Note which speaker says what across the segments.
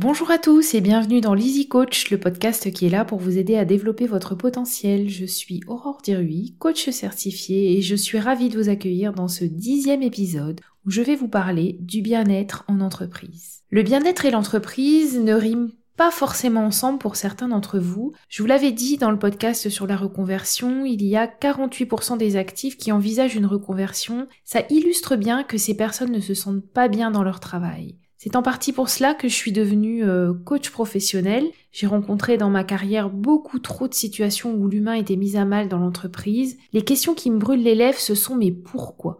Speaker 1: Bonjour à tous et bienvenue dans l'Easy Coach, le podcast qui est là pour vous aider à développer votre potentiel. Je suis Aurore Dirui, coach certifié et je suis ravie de vous accueillir dans ce dixième épisode où je vais vous parler du bien-être en entreprise. Le bien-être et l'entreprise ne riment pas forcément ensemble pour certains d'entre vous. Je vous l'avais dit dans le podcast sur la reconversion, il y a 48% des actifs qui envisagent une reconversion. Ça illustre bien que ces personnes ne se sentent pas bien dans leur travail. C'est en partie pour cela que je suis devenue euh, coach professionnel. J'ai rencontré dans ma carrière beaucoup trop de situations où l'humain était mis à mal dans l'entreprise. Les questions qui me brûlent les lèvres, ce sont mais pourquoi?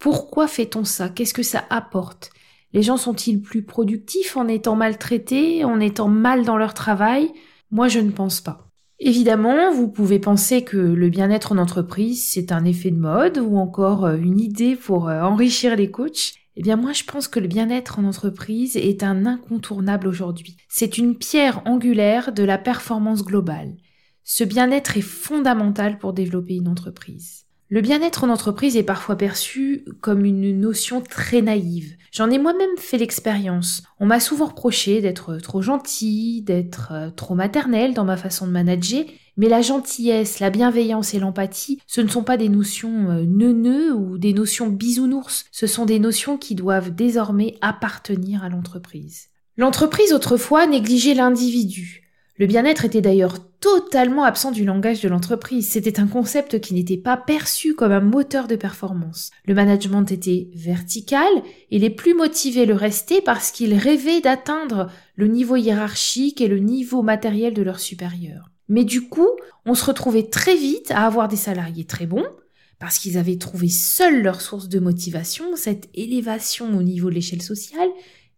Speaker 1: Pourquoi fait-on ça? Qu'est-ce que ça apporte? Les gens sont-ils plus productifs en étant maltraités, en étant mal dans leur travail? Moi, je ne pense pas. Évidemment, vous pouvez penser que le bien-être en entreprise, c'est un effet de mode ou encore euh, une idée pour euh, enrichir les coachs. Eh bien moi je pense que le bien-être en entreprise est un incontournable aujourd'hui. C'est une pierre angulaire de la performance globale. Ce bien-être est fondamental pour développer une entreprise. Le bien-être en entreprise est parfois perçu comme une notion très naïve. J'en ai moi-même fait l'expérience. On m'a souvent reproché d'être trop gentil, d'être euh, trop maternel dans ma façon de manager, mais la gentillesse, la bienveillance et l'empathie, ce ne sont pas des notions euh, neuneux ou des notions bisounours, ce sont des notions qui doivent désormais appartenir à l'entreprise. L'entreprise autrefois négligeait l'individu. Le bien-être était d'ailleurs totalement absent du langage de l'entreprise. C'était un concept qui n'était pas perçu comme un moteur de performance. Le management était vertical et les plus motivés le restaient parce qu'ils rêvaient d'atteindre le niveau hiérarchique et le niveau matériel de leurs supérieurs. Mais du coup, on se retrouvait très vite à avoir des salariés très bons, parce qu'ils avaient trouvé seuls leur source de motivation, cette élévation au niveau de l'échelle sociale,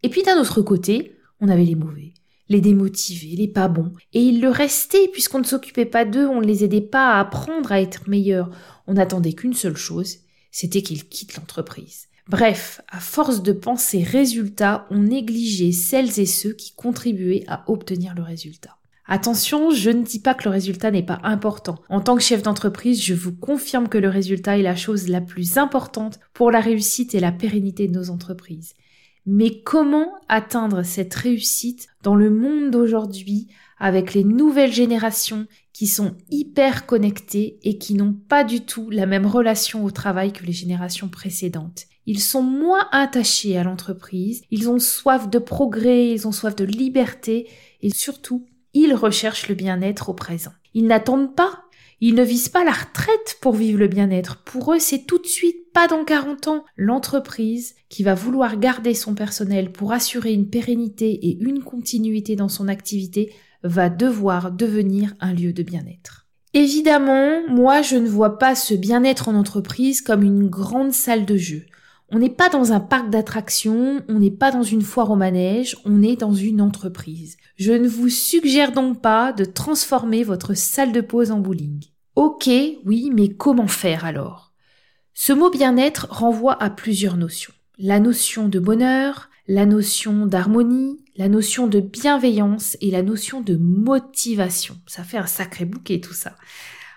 Speaker 1: et puis d'un autre côté, on avait les mauvais les démotivés, les pas bons. Et ils le restaient puisqu'on ne s'occupait pas d'eux, on ne les aidait pas à apprendre à être meilleurs. On n'attendait qu'une seule chose, c'était qu'ils quittent l'entreprise. Bref, à force de penser résultat, on négligeait celles et ceux qui contribuaient à obtenir le résultat. Attention, je ne dis pas que le résultat n'est pas important. En tant que chef d'entreprise, je vous confirme que le résultat est la chose la plus importante pour la réussite et la pérennité de nos entreprises. Mais comment atteindre cette réussite dans le monde d'aujourd'hui avec les nouvelles générations qui sont hyper connectées et qui n'ont pas du tout la même relation au travail que les générations précédentes? Ils sont moins attachés à l'entreprise, ils ont soif de progrès, ils ont soif de liberté et surtout, ils recherchent le bien-être au présent. Ils n'attendent pas ils ne visent pas la retraite pour vivre le bien-être. Pour eux, c'est tout de suite, pas dans 40 ans. L'entreprise qui va vouloir garder son personnel pour assurer une pérennité et une continuité dans son activité va devoir devenir un lieu de bien-être. Évidemment, moi je ne vois pas ce bien-être en entreprise comme une grande salle de jeu. On n'est pas dans un parc d'attractions, on n'est pas dans une foire au manège, on est dans une entreprise. Je ne vous suggère donc pas de transformer votre salle de pause en bowling. Ok, oui, mais comment faire alors? Ce mot bien-être renvoie à plusieurs notions. La notion de bonheur, la notion d'harmonie, la notion de bienveillance et la notion de motivation. Ça fait un sacré bouquet tout ça.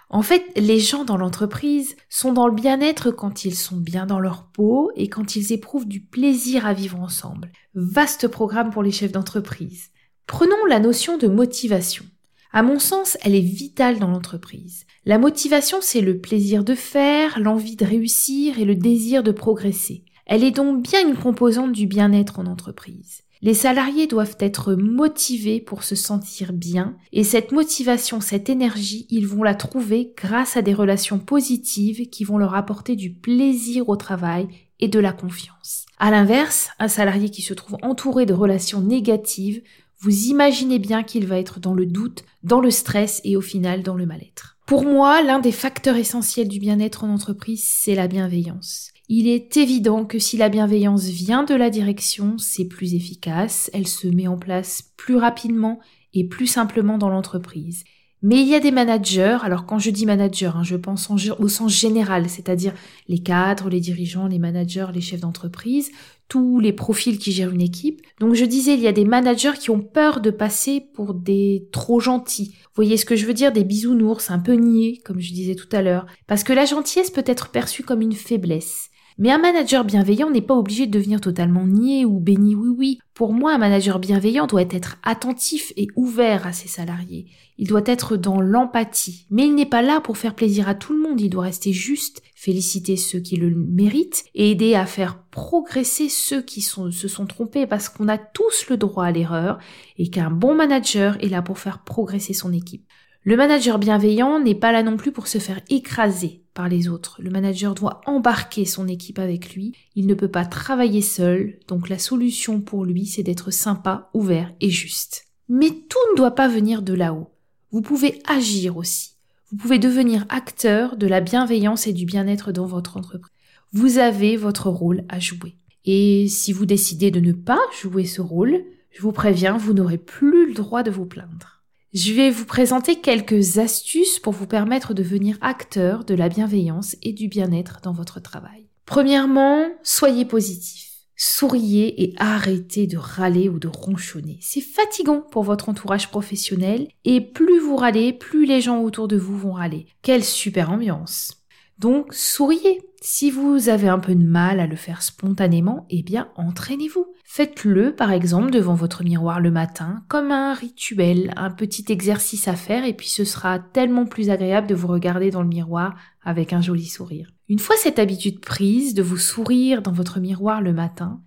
Speaker 1: En fait, les gens dans l'entreprise sont dans le bien-être quand ils sont bien dans leur peau et quand ils éprouvent du plaisir à vivre ensemble. Vaste programme pour les chefs d'entreprise. Prenons la notion de motivation. À mon sens, elle est vitale dans l'entreprise. La motivation, c'est le plaisir de faire, l'envie de réussir et le désir de progresser. Elle est donc bien une composante du bien-être en entreprise. Les salariés doivent être motivés pour se sentir bien et cette motivation, cette énergie, ils vont la trouver grâce à des relations positives qui vont leur apporter du plaisir au travail et de la confiance. À l'inverse, un salarié qui se trouve entouré de relations négatives vous imaginez bien qu'il va être dans le doute, dans le stress et au final dans le mal-être. Pour moi, l'un des facteurs essentiels du bien-être en entreprise, c'est la bienveillance. Il est évident que si la bienveillance vient de la direction, c'est plus efficace, elle se met en place plus rapidement et plus simplement dans l'entreprise. Mais il y a des managers, alors quand je dis manager, hein, je pense au sens général, c'est-à-dire les cadres, les dirigeants, les managers, les chefs d'entreprise, tous les profils qui gèrent une équipe. Donc je disais, il y a des managers qui ont peur de passer pour des trop gentils. Voyez ce que je veux dire? Des bisounours, un peu niais, comme je disais tout à l'heure. Parce que la gentillesse peut être perçue comme une faiblesse. Mais un manager bienveillant n'est pas obligé de devenir totalement niais ou béni oui oui. Pour moi, un manager bienveillant doit être attentif et ouvert à ses salariés. Il doit être dans l'empathie. Mais il n'est pas là pour faire plaisir à tout le monde, il doit rester juste, féliciter ceux qui le méritent et aider à faire progresser ceux qui se sont trompés parce qu'on a tous le droit à l'erreur et qu'un bon manager est là pour faire progresser son équipe. Le manager bienveillant n'est pas là non plus pour se faire écraser par les autres. Le manager doit embarquer son équipe avec lui. Il ne peut pas travailler seul, donc la solution pour lui, c'est d'être sympa, ouvert et juste. Mais tout ne doit pas venir de là-haut. Vous pouvez agir aussi. Vous pouvez devenir acteur de la bienveillance et du bien-être dans votre entreprise. Vous avez votre rôle à jouer. Et si vous décidez de ne pas jouer ce rôle, je vous préviens, vous n'aurez plus le droit de vous plaindre. Je vais vous présenter quelques astuces pour vous permettre de devenir acteur de la bienveillance et du bien-être dans votre travail. Premièrement, soyez positif. Souriez et arrêtez de râler ou de ronchonner. C'est fatigant pour votre entourage professionnel et plus vous râlez, plus les gens autour de vous vont râler. Quelle super ambiance. Donc souriez. Si vous avez un peu de mal à le faire spontanément, eh bien entraînez-vous. Faites-le par exemple devant votre miroir le matin comme un rituel, un petit exercice à faire et puis ce sera tellement plus agréable de vous regarder dans le miroir avec un joli sourire. Une fois cette habitude prise de vous sourire dans votre miroir le matin,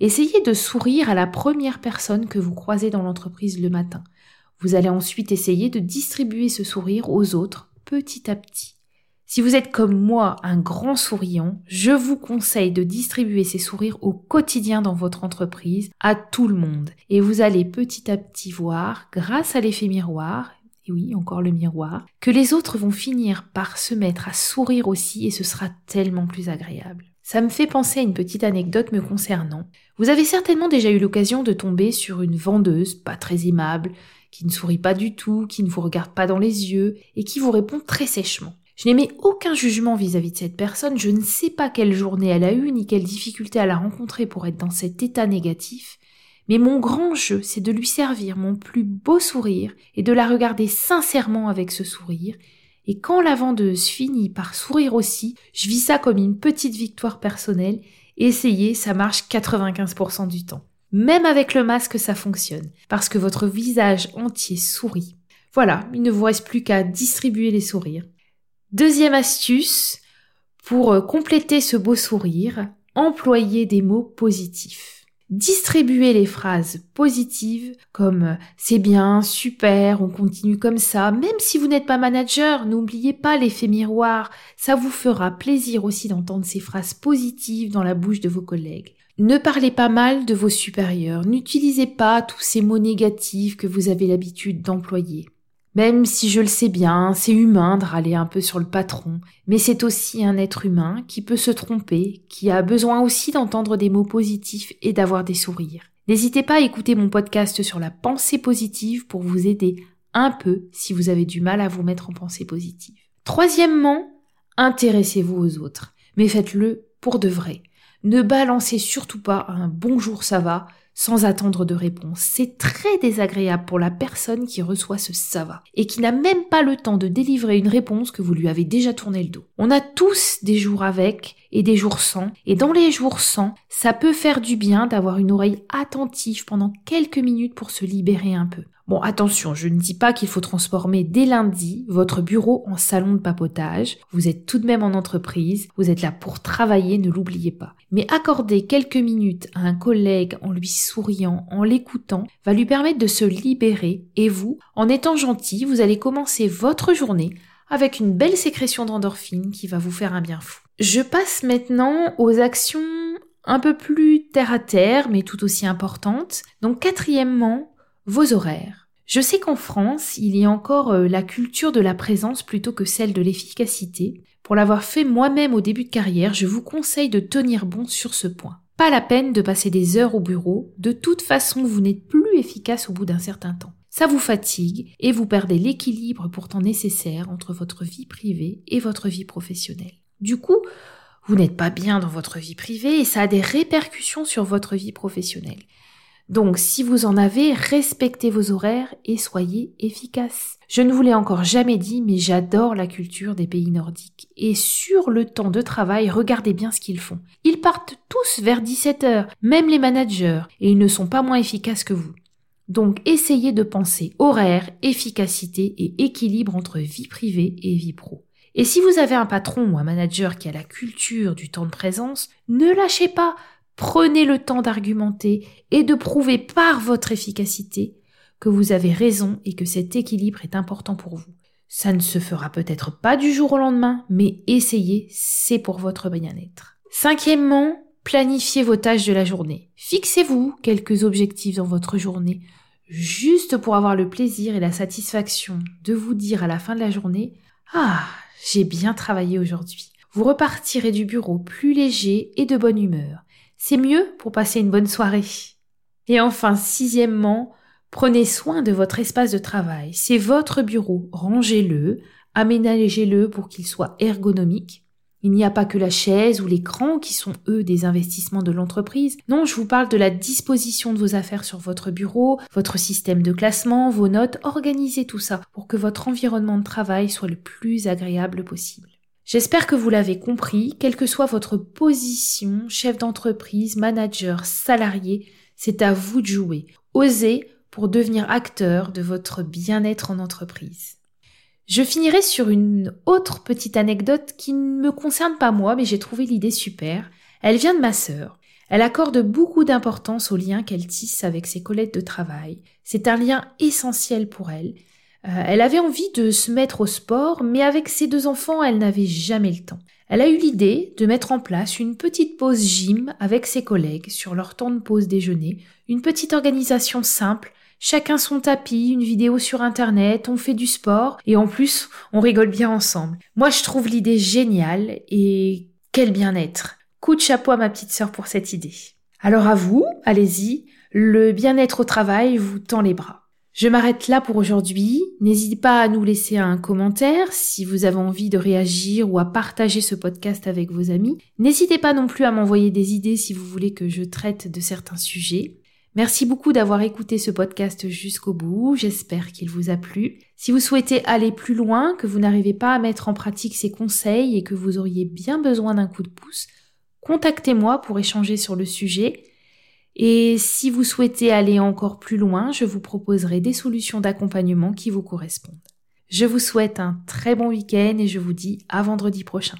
Speaker 1: essayez de sourire à la première personne que vous croisez dans l'entreprise le matin. Vous allez ensuite essayer de distribuer ce sourire aux autres petit à petit. Si vous êtes comme moi un grand souriant, je vous conseille de distribuer ces sourires au quotidien dans votre entreprise à tout le monde. Et vous allez petit à petit voir, grâce à l'effet miroir, et oui, encore le miroir, que les autres vont finir par se mettre à sourire aussi et ce sera tellement plus agréable. Ça me fait penser à une petite anecdote me concernant. Vous avez certainement déjà eu l'occasion de tomber sur une vendeuse pas très aimable, qui ne sourit pas du tout, qui ne vous regarde pas dans les yeux et qui vous répond très sèchement. Je n'émets aucun jugement vis-à-vis de cette personne, je ne sais pas quelle journée elle a eue, ni quelle difficulté elle a rencontrée pour être dans cet état négatif, mais mon grand jeu, c'est de lui servir mon plus beau sourire et de la regarder sincèrement avec ce sourire, et quand la vendeuse finit par sourire aussi, je vis ça comme une petite victoire personnelle, essayez, ça marche 95% du temps. Même avec le masque, ça fonctionne, parce que votre visage entier sourit. Voilà, il ne vous reste plus qu'à distribuer les sourires. Deuxième astuce, pour euh, compléter ce beau sourire, employez des mots positifs. Distribuez les phrases positives comme euh, c'est bien, super, on continue comme ça. Même si vous n'êtes pas manager, n'oubliez pas l'effet miroir. Ça vous fera plaisir aussi d'entendre ces phrases positives dans la bouche de vos collègues. Ne parlez pas mal de vos supérieurs. N'utilisez pas tous ces mots négatifs que vous avez l'habitude d'employer. Même si je le sais bien, c'est humain de râler un peu sur le patron, mais c'est aussi un être humain qui peut se tromper, qui a besoin aussi d'entendre des mots positifs et d'avoir des sourires. N'hésitez pas à écouter mon podcast sur la pensée positive pour vous aider un peu si vous avez du mal à vous mettre en pensée positive. Troisièmement, intéressez-vous aux autres, mais faites-le pour de vrai. Ne balancez surtout pas un bonjour ça va sans attendre de réponse. C'est très désagréable pour la personne qui reçoit ce ça va et qui n'a même pas le temps de délivrer une réponse que vous lui avez déjà tourné le dos. On a tous des jours avec et des jours sans et dans les jours sans, ça peut faire du bien d'avoir une oreille attentive pendant quelques minutes pour se libérer un peu. Bon, attention, je ne dis pas qu'il faut transformer dès lundi votre bureau en salon de papotage. Vous êtes tout de même en entreprise, vous êtes là pour travailler, ne l'oubliez pas. Mais accorder quelques minutes à un collègue en lui souriant, en l'écoutant, va lui permettre de se libérer et vous, en étant gentil, vous allez commencer votre journée avec une belle sécrétion d'endorphine qui va vous faire un bien fou. Je passe maintenant aux actions un peu plus terre à terre, mais tout aussi importantes. Donc quatrièmement, vos horaires. Je sais qu'en France, il y a encore euh, la culture de la présence plutôt que celle de l'efficacité. Pour l'avoir fait moi-même au début de carrière, je vous conseille de tenir bon sur ce point. Pas la peine de passer des heures au bureau, de toute façon vous n'êtes plus efficace au bout d'un certain temps. Ça vous fatigue et vous perdez l'équilibre pourtant nécessaire entre votre vie privée et votre vie professionnelle. Du coup, vous n'êtes pas bien dans votre vie privée et ça a des répercussions sur votre vie professionnelle. Donc si vous en avez, respectez vos horaires et soyez efficaces. Je ne vous l'ai encore jamais dit, mais j'adore la culture des pays nordiques. Et sur le temps de travail, regardez bien ce qu'ils font. Ils partent tous vers 17 heures, même les managers, et ils ne sont pas moins efficaces que vous. Donc essayez de penser horaire, efficacité et équilibre entre vie privée et vie pro. Et si vous avez un patron ou un manager qui a la culture du temps de présence, ne lâchez pas, prenez le temps d'argumenter et de prouver par votre efficacité que vous avez raison et que cet équilibre est important pour vous. Ça ne se fera peut-être pas du jour au lendemain, mais essayez, c'est pour votre bien-être. Cinquièmement, planifiez vos tâches de la journée. Fixez-vous quelques objectifs dans votre journée, juste pour avoir le plaisir et la satisfaction de vous dire à la fin de la journée Ah, j'ai bien travaillé aujourd'hui. Vous repartirez du bureau plus léger et de bonne humeur. C'est mieux pour passer une bonne soirée. Et enfin, sixièmement, Prenez soin de votre espace de travail. C'est votre bureau. Rangez-le, aménagez-le pour qu'il soit ergonomique. Il n'y a pas que la chaise ou l'écran qui sont eux des investissements de l'entreprise. Non, je vous parle de la disposition de vos affaires sur votre bureau, votre système de classement, vos notes. Organisez tout ça pour que votre environnement de travail soit le plus agréable possible. J'espère que vous l'avez compris, quelle que soit votre position, chef d'entreprise, manager, salarié, c'est à vous de jouer. Osez, pour devenir acteur de votre bien-être en entreprise. Je finirai sur une autre petite anecdote qui ne me concerne pas moi, mais j'ai trouvé l'idée super. Elle vient de ma sœur. Elle accorde beaucoup d'importance au lien qu'elle tisse avec ses collègues de travail. C'est un lien essentiel pour elle. Euh, elle avait envie de se mettre au sport, mais avec ses deux enfants, elle n'avait jamais le temps. Elle a eu l'idée de mettre en place une petite pause gym avec ses collègues sur leur temps de pause déjeuner, une petite organisation simple chacun son tapis, une vidéo sur internet, on fait du sport et en plus on rigole bien ensemble. Moi je trouve l'idée géniale et quel bien-être. Coup de chapeau à ma petite sœur pour cette idée. Alors à vous, allez-y, le bien-être au travail vous tend les bras. Je m'arrête là pour aujourd'hui. N'hésitez pas à nous laisser un commentaire si vous avez envie de réagir ou à partager ce podcast avec vos amis. N'hésitez pas non plus à m'envoyer des idées si vous voulez que je traite de certains sujets. Merci beaucoup d'avoir écouté ce podcast jusqu'au bout, j'espère qu'il vous a plu. Si vous souhaitez aller plus loin, que vous n'arrivez pas à mettre en pratique ces conseils et que vous auriez bien besoin d'un coup de pouce, contactez-moi pour échanger sur le sujet. Et si vous souhaitez aller encore plus loin, je vous proposerai des solutions d'accompagnement qui vous correspondent. Je vous souhaite un très bon week-end et je vous dis à vendredi prochain.